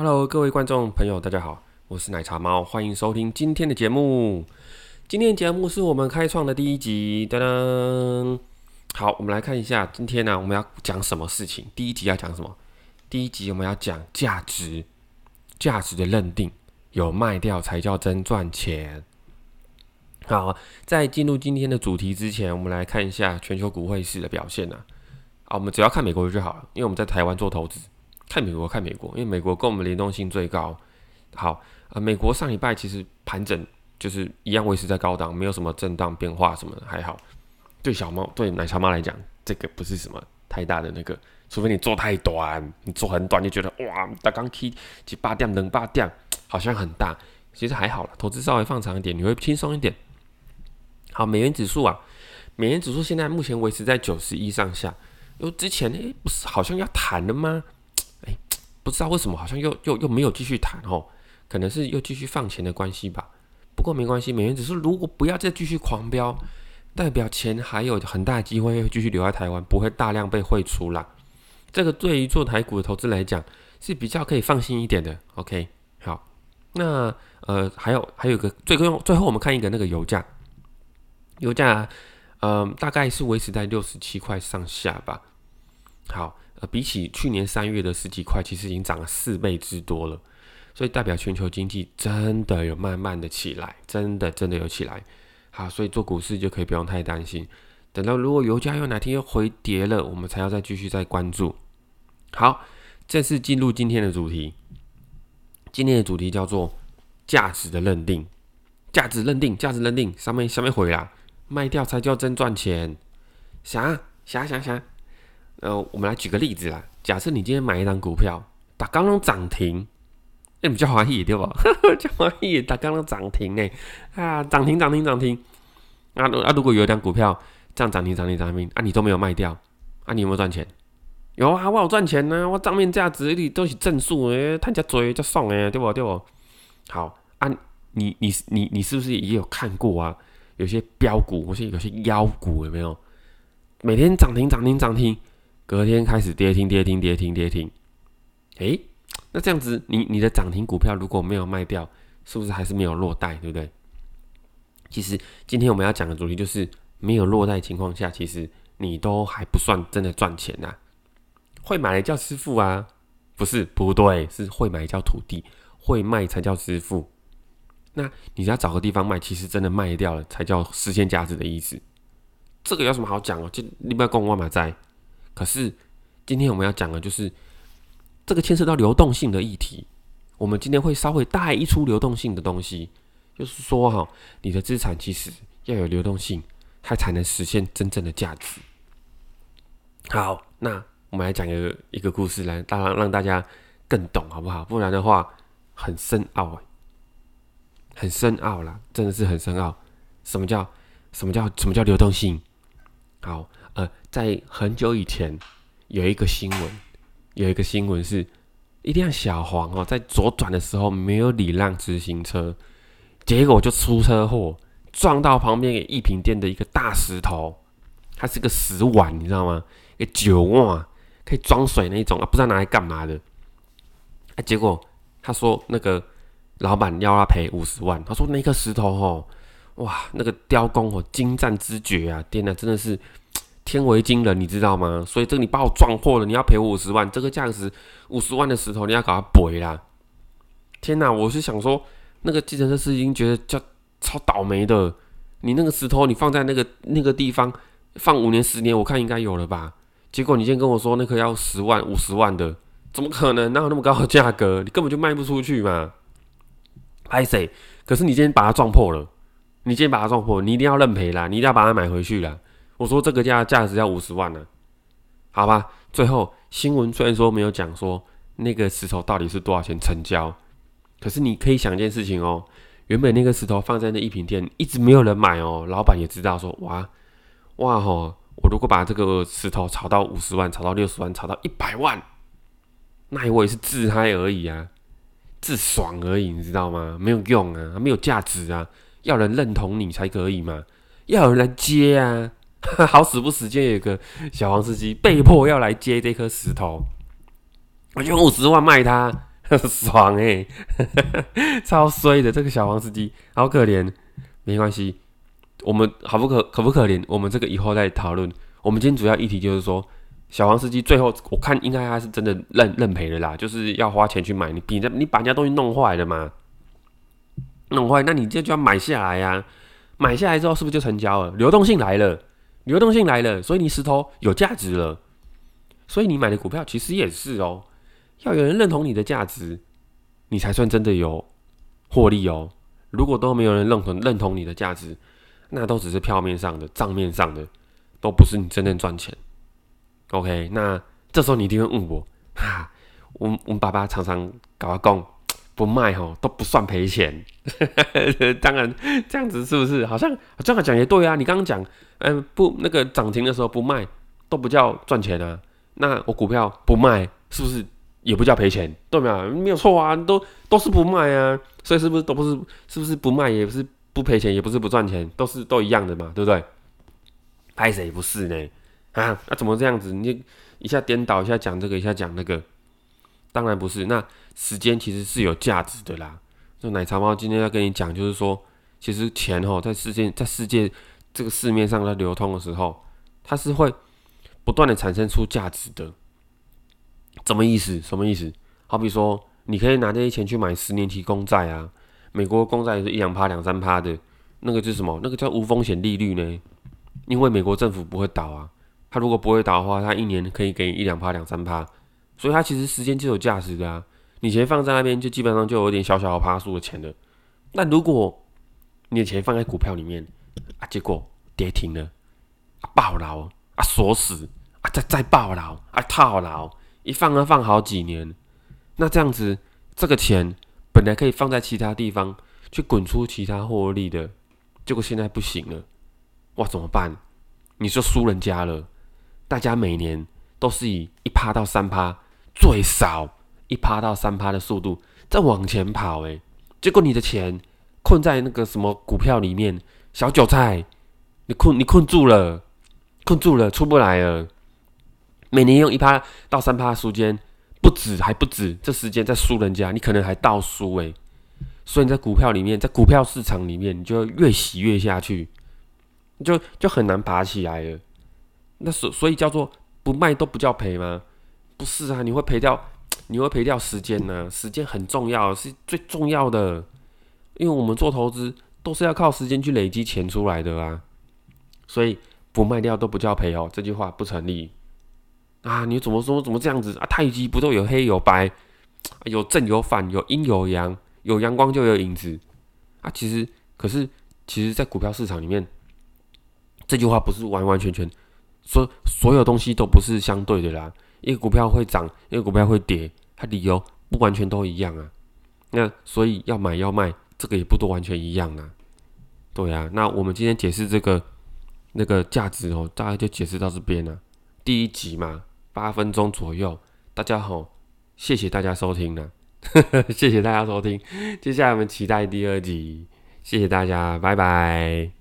Hello，各位观众朋友，大家好，我是奶茶猫，欢迎收听今天的节目。今天的节目是我们开创的第一集，噔噔。好，我们来看一下今天呢，我们要讲什么事情？第一集要讲什么？第一集我们要讲价值，价值的认定，有卖掉才叫真赚钱。好，在进入今天的主题之前，我们来看一下全球股汇市的表现呢。啊，我们只要看美国就好了，因为我们在台湾做投资，看美国看美国，因为美国跟我们联动性最高。好，呃，美国上礼拜其实盘整就是一样维持在高档，没有什么震荡变化什么的，还好。对小猫对奶茶猫来讲，这个不是什么太大的那个，除非你做太短，你做很短就觉得哇，大刚 K 几八点能八点，好像很大，其实还好了，投资稍微放长一点，你会轻松一点。好，美元指数啊，美元指数现在目前维持在九十一上下。因为之前诶，不是好像要谈了吗？不知道为什么好像又又又没有继续谈哦，可能是又继续放钱的关系吧。不过没关系，美元指数如果不要再继续狂飙，代表钱还有很大的机会会继续留在台湾，不会大量被汇出啦。这个对于做台股的投资来讲是比较可以放心一点的。OK，好，那呃还有还有个最后最后我们看一个那个油价，油价。嗯，大概是维持在六十七块上下吧。好，呃，比起去年三月的十几块，其实已经涨了四倍之多了。所以代表全球经济真的有慢慢的起来，真的真的有起来。好，所以做股市就可以不用太担心。等到如果油价又哪天又回跌了，我们才要再继续再关注。好，正式进入今天的主题。今天的主题叫做价值的认定，价值认定，价值认定，上面上面回啦。卖掉才叫真赚钱，想想想想，呃，我们来举个例子啦。假设你今天买一张股票，打刚刚涨停，那比较欢喜对不？叫欢喜，打刚刚涨停呢，啊，涨停涨停涨停。啊啊，如果有一张股票这样涨停涨停涨停，啊，你都没有卖掉，啊，你有没有赚钱？有啊，我有赚钱呢，我账面价值里都是正数诶，他家追就送诶，对不对不？好啊，你你你你是不是也有看过啊？有些标股，或是有些妖股，有没有？每天涨停涨停涨停，隔天开始跌停跌停跌停跌停。诶，那这样子，你你的涨停股票如果没有卖掉，是不是还是没有落袋，对不对？其实今天我们要讲的主题就是没有落袋情况下，其实你都还不算真的赚钱呐。会买叫师傅啊？不是，不对，是会买叫徒弟，会卖才叫师傅。那你要找个地方卖，其实真的卖掉了才叫实现价值的意思。这个有什么好讲哦？就你不要跟我万马在。可是今天我们要讲的，就是这个牵涉到流动性的议题。我们今天会稍微带一出流动性的东西，就是说哈，你的资产其实要有流动性，它才能实现真正的价值。好，那我们来讲一个一个故事，来当然让大家更懂，好不好？不然的话很深奥哎。很深奥啦，真的是很深奥。什么叫什么叫什么叫流动性？好，在很久以前有一个新闻，有一个新闻是一辆小黄哦，在左转的时候没有礼让直行车，结果就出车祸，撞到旁边一品店的一个大石头，它是个石碗，你知道吗？一个酒碗，可以装水那种啊，不知道拿来干嘛的。啊，结果他说那个。老板要他赔五十万，他说那颗石头哦，哇，那个雕工哦，精湛之绝啊！天哪，真的是天为惊人，你知道吗？所以这个你把我撞破了，你要赔我五十万，这个价值五十万的石头你要搞它赔啦！天哪，我是想说，那个计程车司机觉得叫超倒霉的，你那个石头你放在那个那个地方放五年十年，我看应该有了吧？结果你今天跟我说那颗要十万五十万的，怎么可能？哪有那么高的价格？你根本就卖不出去嘛！拍谁？可是你今天把它撞破了，你今天把它撞破，你一定要认赔啦，你一定要把它买回去啦。我说这个价价值要五十万呢，好吧？最后新闻虽然说没有讲说那个石头到底是多少钱成交，可是你可以想一件事情哦，原本那个石头放在那一品店，一直没有人买哦，老板也知道说哇哇吼，我如果把这个石头炒到五十万，炒到六十万，炒到一百万，那我也是自嗨而已啊。自爽而已，你知道吗？没有用啊，没有价值啊，要人认同你才可以嘛，要有人来接啊。好死不死，就有个小黄司机被迫要来接这颗石头，我就用五十万卖他，爽哎，超衰的这个小黄司机，好可怜。没关系，我们好不可可不可怜？我们这个以后再讨论。我们今天主要议题就是说，小黄司机最后我看应该他是真的认认赔的啦，就是要花钱去买你，你你把人家东西弄坏了嘛，弄坏，那你这就要买下来呀。买下来之后是不是就成交了？流动性来了，流动性来了，所以你石头有价值了。所以你买的股票其实也是哦，要有人认同你的价值，你才算真的有获利哦。如果都没有人认同认同你的价值，那都只是票面上的、账面上的，都不是你真正赚钱。OK，那这时候你一定会问我：哈，我我们爸爸常常搞个工不卖吼都不算赔钱。当然这样子是不是？好像这样讲也对啊。你刚刚讲，嗯，不那个涨停的时候不卖都不叫赚钱啊。那我股票不卖，是不是也不叫赔钱？对没有？没有错啊，都都是不卖啊，所以是不是都不是？是不是不卖也不是不赔钱，也不是不赚钱，都是都一样的嘛，对不对？拍谁不是呢？啊，那怎么这样子？你一下颠倒，一下讲这个，一下讲那个，当然不是。那时间其实是有价值的啦。就奶茶猫今天要跟你讲，就是说，其实钱哦，在世界在世界这个市面上在流通的时候，它是会。不断的产生出价值的，什么意思？什么意思？好比说，你可以拿这些钱去买十年期公债啊，美国公债是一两趴、两三趴的，那个是什么？那个叫无风险利率呢？因为美国政府不会倒啊，他如果不会倒的话，他一年可以给一两趴、两三趴，所以它其实时间就有价值的啊。你钱放在那边，就基本上就有点小小趴数的钱了。那如果你的钱放在股票里面啊，结果跌停了，爆牢啊，锁死。啊，再再爆牢啊，套牢，一放啊放好几年，那这样子，这个钱本来可以放在其他地方，去滚出其他获利的，结果现在不行了，哇，怎么办？你说输人家了，大家每年都是以一趴到三趴，最少一趴到三趴的速度在往前跑，诶，结果你的钱困在那个什么股票里面，小韭菜，你困你困住了，困住了，出不来了。每年用一趴到三趴的时间不止还不止，这时间在输人家，你可能还倒输诶。所以你在股票里面，在股票市场里面，你就越洗越下去，就就很难爬起来了。那所所以叫做不卖都不叫赔吗？不是啊，你会赔掉，你会赔掉时间呢。时间很重要，是最重要的，因为我们做投资都是要靠时间去累积钱出来的啊。所以不卖掉都不叫赔哦，这句话不成立。啊，你怎么说？怎么这样子啊？太极不都有黑有白，有正有反，有阴有阳，有阳光就有影子啊。其实，可是，其实，在股票市场里面，这句话不是完完全全说所有东西都不是相对的啦。一个股票会涨，一个股票会跌，它理由不完全都一样啊。那所以要买要卖，这个也不都完全一样啊。对啊，那我们今天解释这个那个价值哦，大概就解释到这边了。第一集嘛。八分钟左右，大家好，谢谢大家收听了，谢谢大家收听，接下来我们期待第二集，谢谢大家，拜拜。